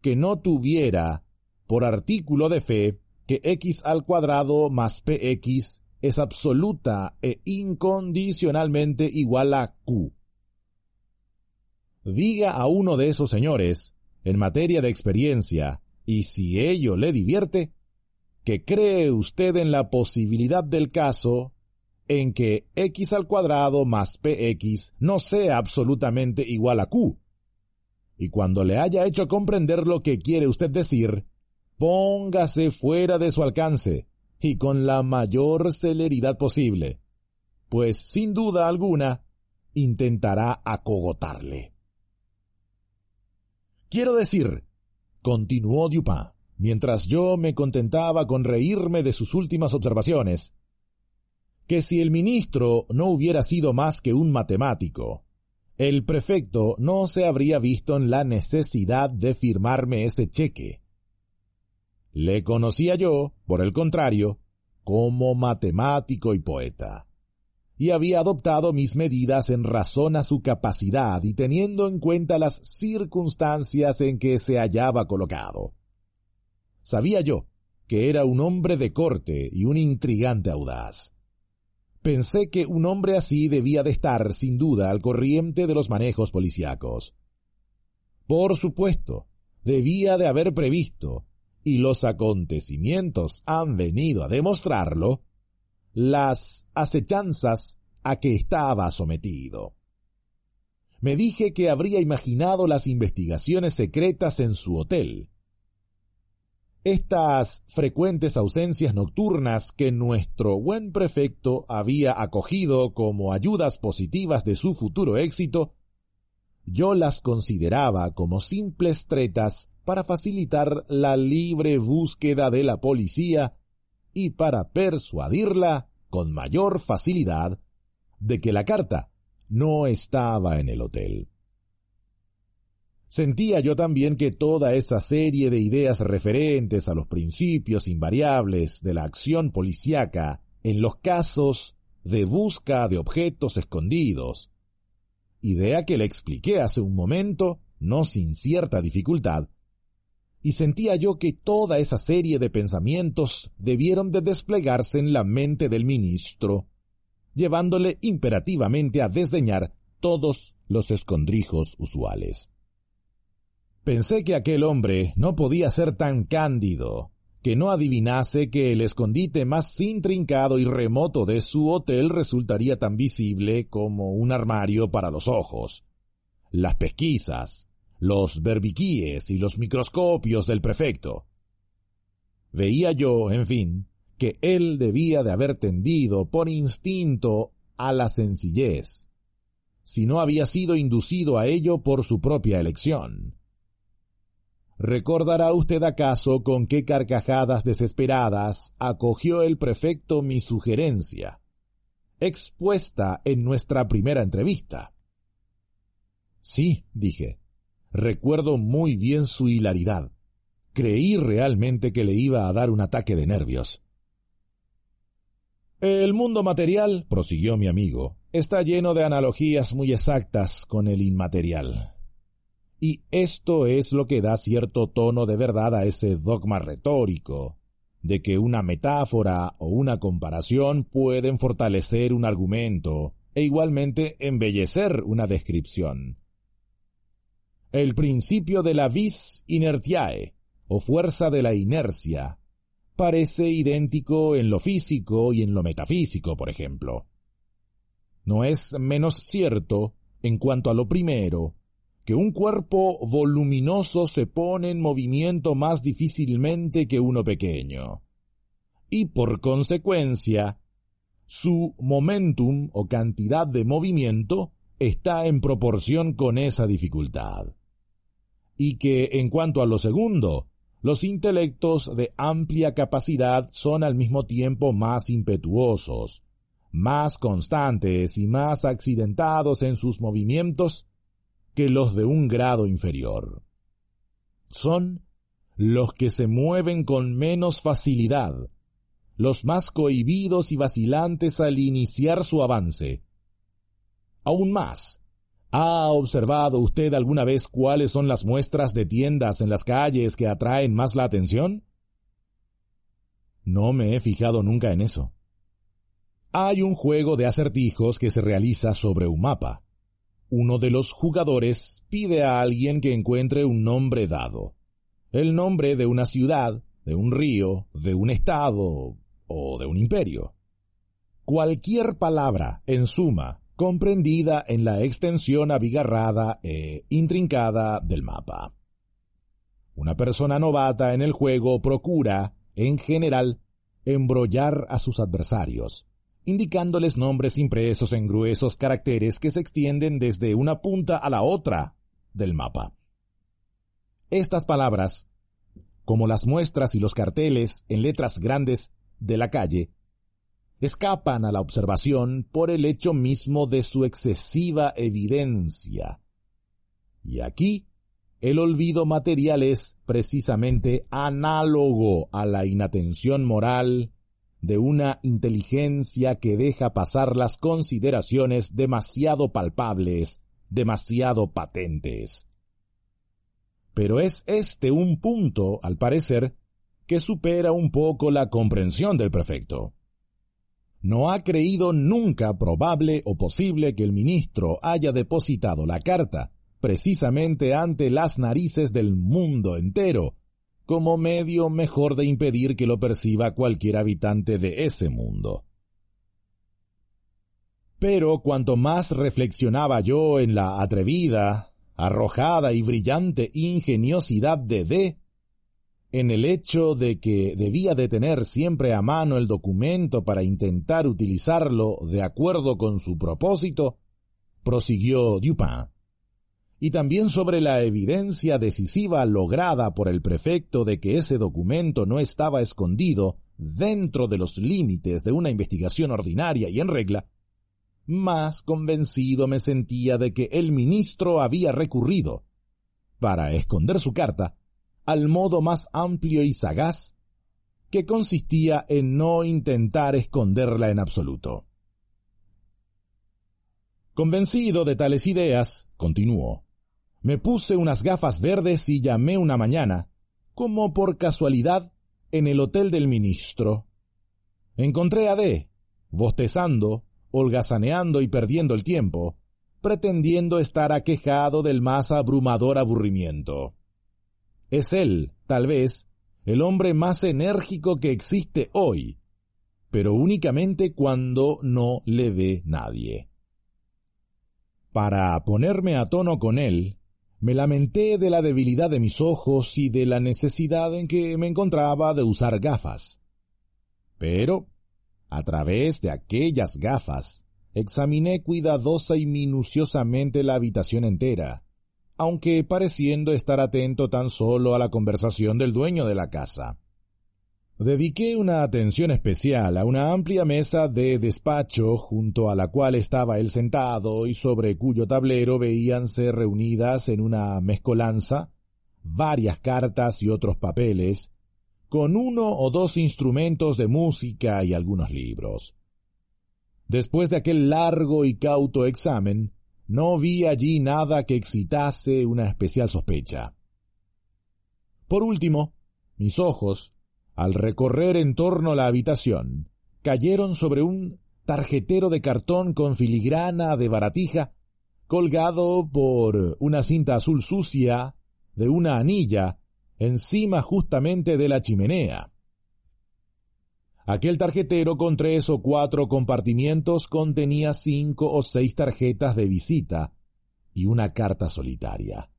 que no tuviera, por artículo de fe, que x al cuadrado más px es absoluta e incondicionalmente igual a q. Diga a uno de esos señores, en materia de experiencia, y si ello le divierte, que cree usted en la posibilidad del caso en que x al cuadrado más px no sea absolutamente igual a q. Y cuando le haya hecho comprender lo que quiere usted decir, póngase fuera de su alcance y con la mayor celeridad posible, pues sin duda alguna intentará acogotarle. Quiero decir continuó Dupin, mientras yo me contentaba con reírme de sus últimas observaciones, que si el ministro no hubiera sido más que un matemático, el prefecto no se habría visto en la necesidad de firmarme ese cheque. Le conocía yo, por el contrario, como matemático y poeta y había adoptado mis medidas en razón a su capacidad y teniendo en cuenta las circunstancias en que se hallaba colocado. Sabía yo que era un hombre de corte y un intrigante audaz. Pensé que un hombre así debía de estar, sin duda, al corriente de los manejos policíacos. Por supuesto, debía de haber previsto, y los acontecimientos han venido a demostrarlo, las acechanzas a que estaba sometido. Me dije que habría imaginado las investigaciones secretas en su hotel, estas frecuentes ausencias nocturnas que nuestro buen prefecto había acogido como ayudas positivas de su futuro éxito, yo las consideraba como simples tretas para facilitar la libre búsqueda de la policía y para persuadirla con mayor facilidad de que la carta no estaba en el hotel. Sentía yo también que toda esa serie de ideas referentes a los principios invariables de la acción policíaca en los casos de busca de objetos escondidos, idea que le expliqué hace un momento, no sin cierta dificultad, y sentía yo que toda esa serie de pensamientos debieron de desplegarse en la mente del ministro, llevándole imperativamente a desdeñar todos los escondrijos usuales. Pensé que aquel hombre no podía ser tan cándido, que no adivinase que el escondite más intrincado y remoto de su hotel resultaría tan visible como un armario para los ojos. Las pesquisas, los berbiquíes y los microscopios del prefecto. Veía yo, en fin, que él debía de haber tendido por instinto a la sencillez, si no había sido inducido a ello por su propia elección. ¿Recordará usted acaso con qué carcajadas desesperadas acogió el prefecto mi sugerencia, expuesta en nuestra primera entrevista? Sí, dije, recuerdo muy bien su hilaridad. Creí realmente que le iba a dar un ataque de nervios. El mundo material, prosiguió mi amigo, está lleno de analogías muy exactas con el inmaterial. Y esto es lo que da cierto tono de verdad a ese dogma retórico, de que una metáfora o una comparación pueden fortalecer un argumento e igualmente embellecer una descripción. El principio de la vis inertiae, o fuerza de la inercia, parece idéntico en lo físico y en lo metafísico, por ejemplo. No es menos cierto, en cuanto a lo primero, que un cuerpo voluminoso se pone en movimiento más difícilmente que uno pequeño. Y por consecuencia, su momentum o cantidad de movimiento está en proporción con esa dificultad. Y que en cuanto a lo segundo, los intelectos de amplia capacidad son al mismo tiempo más impetuosos, más constantes y más accidentados en sus movimientos que los de un grado inferior. Son los que se mueven con menos facilidad, los más cohibidos y vacilantes al iniciar su avance. Aún más, ¿ha observado usted alguna vez cuáles son las muestras de tiendas en las calles que atraen más la atención? No me he fijado nunca en eso. Hay un juego de acertijos que se realiza sobre un mapa. Uno de los jugadores pide a alguien que encuentre un nombre dado. El nombre de una ciudad, de un río, de un estado o de un imperio. Cualquier palabra, en suma, comprendida en la extensión abigarrada e intrincada del mapa. Una persona novata en el juego procura, en general, embrollar a sus adversarios, indicándoles nombres impresos en gruesos caracteres que se extienden desde una punta a la otra del mapa. Estas palabras, como las muestras y los carteles en letras grandes de la calle, escapan a la observación por el hecho mismo de su excesiva evidencia. Y aquí, el olvido material es precisamente análogo a la inatención moral de una inteligencia que deja pasar las consideraciones demasiado palpables, demasiado patentes. Pero es este un punto, al parecer, que supera un poco la comprensión del prefecto. no ha creído nunca probable o posible que el ministro haya depositado la carta precisamente ante las narices del mundo entero, como medio mejor de impedir que lo perciba cualquier habitante de ese mundo. Pero cuanto más reflexionaba yo en la atrevida, arrojada y brillante ingeniosidad de D, en el hecho de que debía de tener siempre a mano el documento para intentar utilizarlo de acuerdo con su propósito, prosiguió Dupin, y también sobre la evidencia decisiva lograda por el prefecto de que ese documento no estaba escondido dentro de los límites de una investigación ordinaria y en regla, más convencido me sentía de que el ministro había recurrido, para esconder su carta, al modo más amplio y sagaz, que consistía en no intentar esconderla en absoluto. Convencido de tales ideas, continuó, me puse unas gafas verdes y llamé una mañana, como por casualidad, en el hotel del ministro. Encontré a D, bostezando, holgazaneando y perdiendo el tiempo, pretendiendo estar aquejado del más abrumador aburrimiento. Es él, tal vez, el hombre más enérgico que existe hoy, pero únicamente cuando no le ve nadie. Para ponerme a tono con él, me lamenté de la debilidad de mis ojos y de la necesidad en que me encontraba de usar gafas. Pero, a través de aquellas gafas, examiné cuidadosa y minuciosamente la habitación entera, aunque pareciendo estar atento tan solo a la conversación del dueño de la casa. Dediqué una atención especial a una amplia mesa de despacho junto a la cual estaba él sentado y sobre cuyo tablero veíanse reunidas en una mezcolanza varias cartas y otros papeles, con uno o dos instrumentos de música y algunos libros. Después de aquel largo y cauto examen, no vi allí nada que excitase una especial sospecha. Por último, mis ojos, al recorrer en torno la habitación, cayeron sobre un tarjetero de cartón con filigrana de baratija, colgado por una cinta azul sucia de una anilla encima justamente de la chimenea. Aquel tarjetero con tres o cuatro compartimientos contenía cinco o seis tarjetas de visita y una carta solitaria.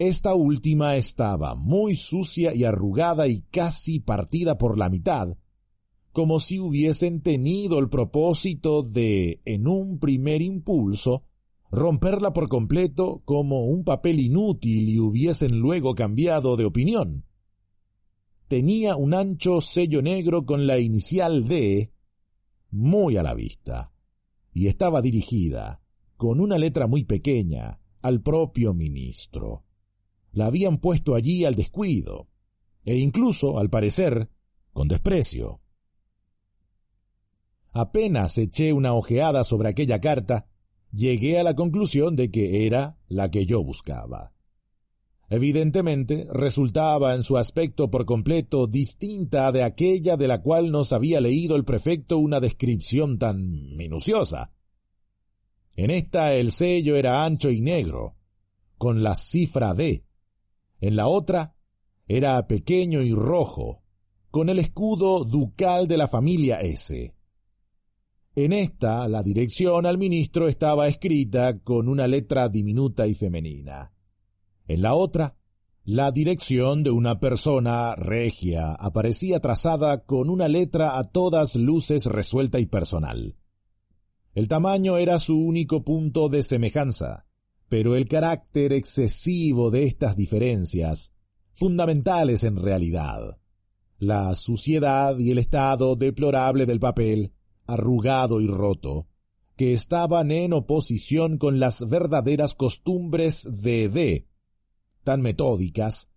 Esta última estaba muy sucia y arrugada y casi partida por la mitad, como si hubiesen tenido el propósito de, en un primer impulso, romperla por completo como un papel inútil y hubiesen luego cambiado de opinión tenía un ancho sello negro con la inicial D muy a la vista, y estaba dirigida, con una letra muy pequeña, al propio ministro. La habían puesto allí al descuido, e incluso, al parecer, con desprecio. Apenas eché una ojeada sobre aquella carta, llegué a la conclusión de que era la que yo buscaba. Evidentemente, resultaba en su aspecto por completo distinta de aquella de la cual nos había leído el prefecto una descripción tan minuciosa. En esta el sello era ancho y negro, con la cifra D. En la otra era pequeño y rojo, con el escudo ducal de la familia S. En esta la dirección al ministro estaba escrita con una letra diminuta y femenina. En la otra, la dirección de una persona regia aparecía trazada con una letra a todas luces resuelta y personal. El tamaño era su único punto de semejanza, pero el carácter excesivo de estas diferencias, fundamentales en realidad, la suciedad y el estado deplorable del papel, arrugado y roto, que estaban en oposición con las verdaderas costumbres de D, tan metódicas,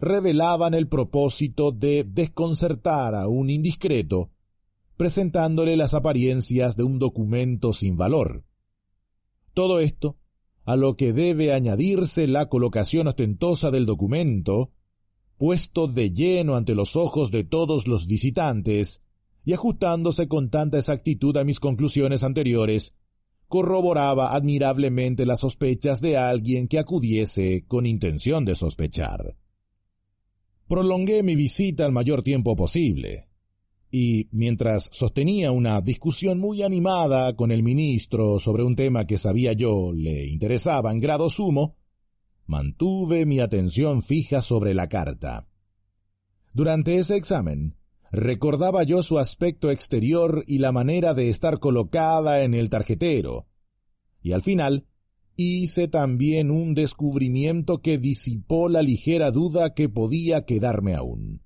revelaban el propósito de desconcertar a un indiscreto, presentándole las apariencias de un documento sin valor. Todo esto, a lo que debe añadirse la colocación ostentosa del documento, puesto de lleno ante los ojos de todos los visitantes, y ajustándose con tanta exactitud a mis conclusiones anteriores, corroboraba admirablemente las sospechas de alguien que acudiese con intención de sospechar. Prolongué mi visita el mayor tiempo posible, y mientras sostenía una discusión muy animada con el ministro sobre un tema que sabía yo le interesaba en grado sumo, mantuve mi atención fija sobre la carta. Durante ese examen, recordaba yo su aspecto exterior y la manera de estar colocada en el tarjetero, y al final hice también un descubrimiento que disipó la ligera duda que podía quedarme aún.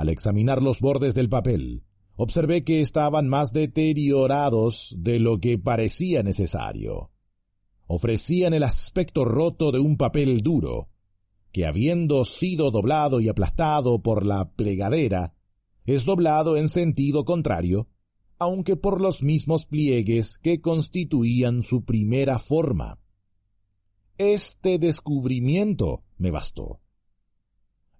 Al examinar los bordes del papel, observé que estaban más deteriorados de lo que parecía necesario. Ofrecían el aspecto roto de un papel duro, que habiendo sido doblado y aplastado por la plegadera, es doblado en sentido contrario, aunque por los mismos pliegues que constituían su primera forma. Este descubrimiento me bastó.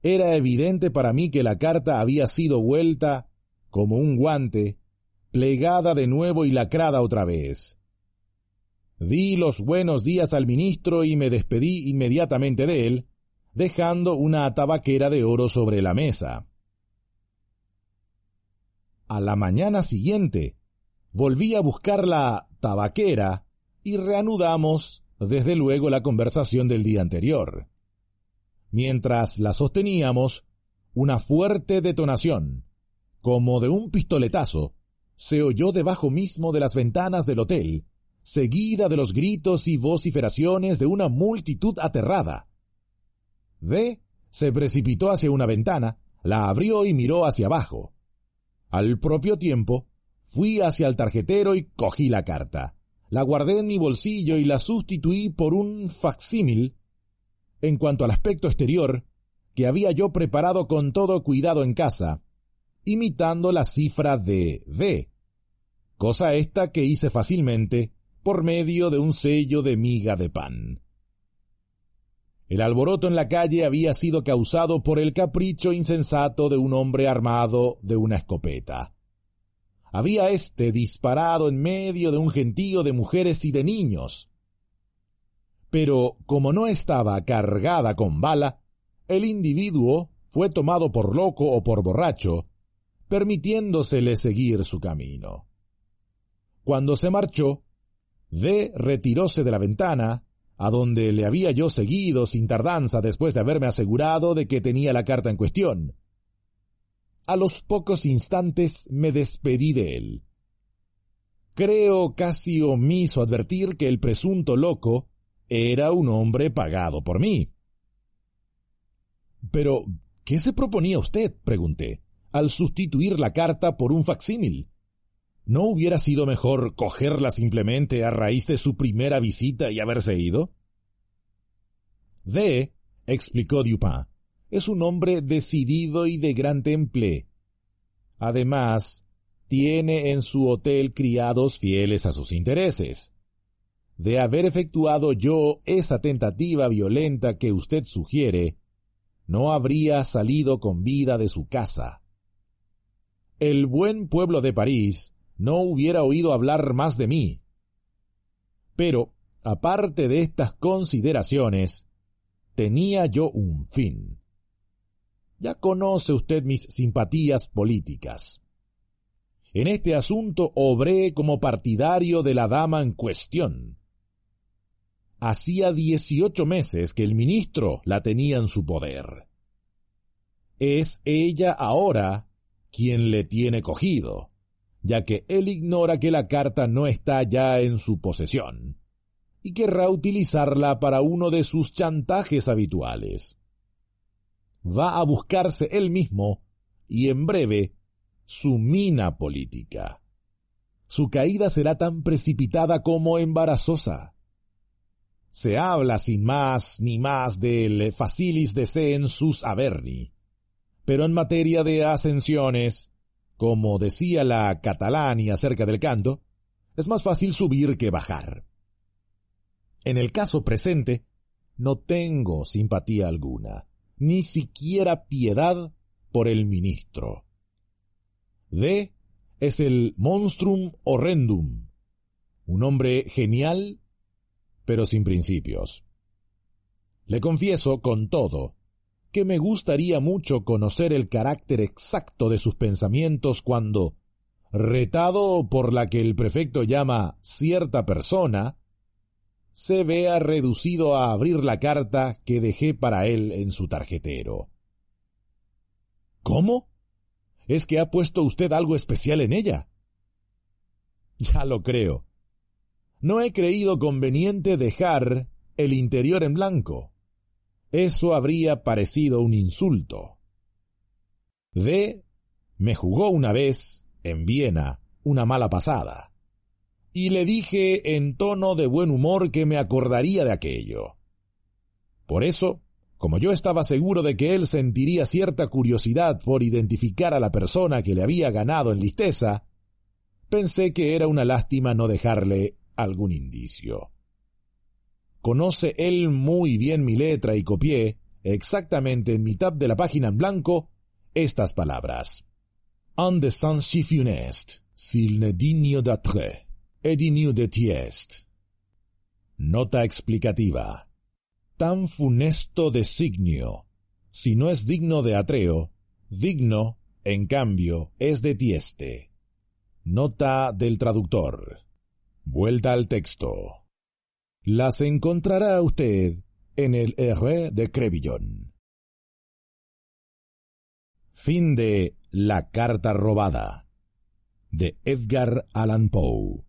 Era evidente para mí que la carta había sido vuelta como un guante, plegada de nuevo y lacrada otra vez. Di los buenos días al ministro y me despedí inmediatamente de él, dejando una tabaquera de oro sobre la mesa. A la mañana siguiente, volví a buscar la tabaquera y reanudamos, desde luego, la conversación del día anterior. Mientras la sosteníamos, una fuerte detonación, como de un pistoletazo, se oyó debajo mismo de las ventanas del hotel, seguida de los gritos y vociferaciones de una multitud aterrada. D se precipitó hacia una ventana, la abrió y miró hacia abajo. Al propio tiempo, fui hacia el tarjetero y cogí la carta. La guardé en mi bolsillo y la sustituí por un facsímil en cuanto al aspecto exterior, que había yo preparado con todo cuidado en casa, imitando la cifra de D, cosa esta que hice fácilmente por medio de un sello de miga de pan. El alboroto en la calle había sido causado por el capricho insensato de un hombre armado de una escopeta. Había éste disparado en medio de un gentío de mujeres y de niños, pero como no estaba cargada con bala, el individuo fue tomado por loco o por borracho, permitiéndosele seguir su camino. Cuando se marchó, D retiróse de la ventana, a donde le había yo seguido sin tardanza después de haberme asegurado de que tenía la carta en cuestión. A los pocos instantes me despedí de él. Creo casi omiso advertir que el presunto loco era un hombre pagado por mí. Pero, ¿qué se proponía usted? pregunté, al sustituir la carta por un facsímil. ¿No hubiera sido mejor cogerla simplemente a raíz de su primera visita y haberse ido? D, explicó Dupin, es un hombre decidido y de gran temple. Además, tiene en su hotel criados fieles a sus intereses de haber efectuado yo esa tentativa violenta que usted sugiere, no habría salido con vida de su casa. El buen pueblo de París no hubiera oído hablar más de mí. Pero, aparte de estas consideraciones, tenía yo un fin. Ya conoce usted mis simpatías políticas. En este asunto obré como partidario de la dama en cuestión, hacía dieciocho meses que el ministro la tenía en su poder. Es ella ahora quien le tiene cogido, ya que él ignora que la carta no está ya en su posesión, y querrá utilizarla para uno de sus chantajes habituales. Va a buscarse él mismo, y en breve, su mina política. Su caída será tan precipitada como embarazosa se habla sin más ni más del facilis de census averni. Pero en materia de ascensiones, como decía la Catalani acerca del canto, es más fácil subir que bajar. En el caso presente, no tengo simpatía alguna, ni siquiera piedad por el ministro. D es el monstrum horrendum, un hombre genial, pero sin principios. Le confieso con todo que me gustaría mucho conocer el carácter exacto de sus pensamientos cuando, retado por la que el prefecto llama cierta persona, se vea reducido a abrir la carta que dejé para él en su tarjetero. ¿Cómo? ¿Es que ha puesto usted algo especial en ella? Ya lo creo. No he creído conveniente dejar el interior en blanco. Eso habría parecido un insulto. D me jugó una vez, en Viena, una mala pasada. Y le dije en tono de buen humor que me acordaría de aquello. Por eso, como yo estaba seguro de que él sentiría cierta curiosidad por identificar a la persona que le había ganado en listeza, pensé que era una lástima no dejarle algún indicio. Conoce él muy bien mi letra y copié, exactamente en mitad de la página en blanco, estas palabras. En de sans si funeste, s'il ne digne d'être, et digne de tiest. Nota explicativa. Tan funesto designio, si no es digno de Atreo, digno, en cambio, es de Tieste. Nota del traductor. Vuelta al texto. Las encontrará usted en el R de Crevillon. Fin de La carta robada de Edgar Allan Poe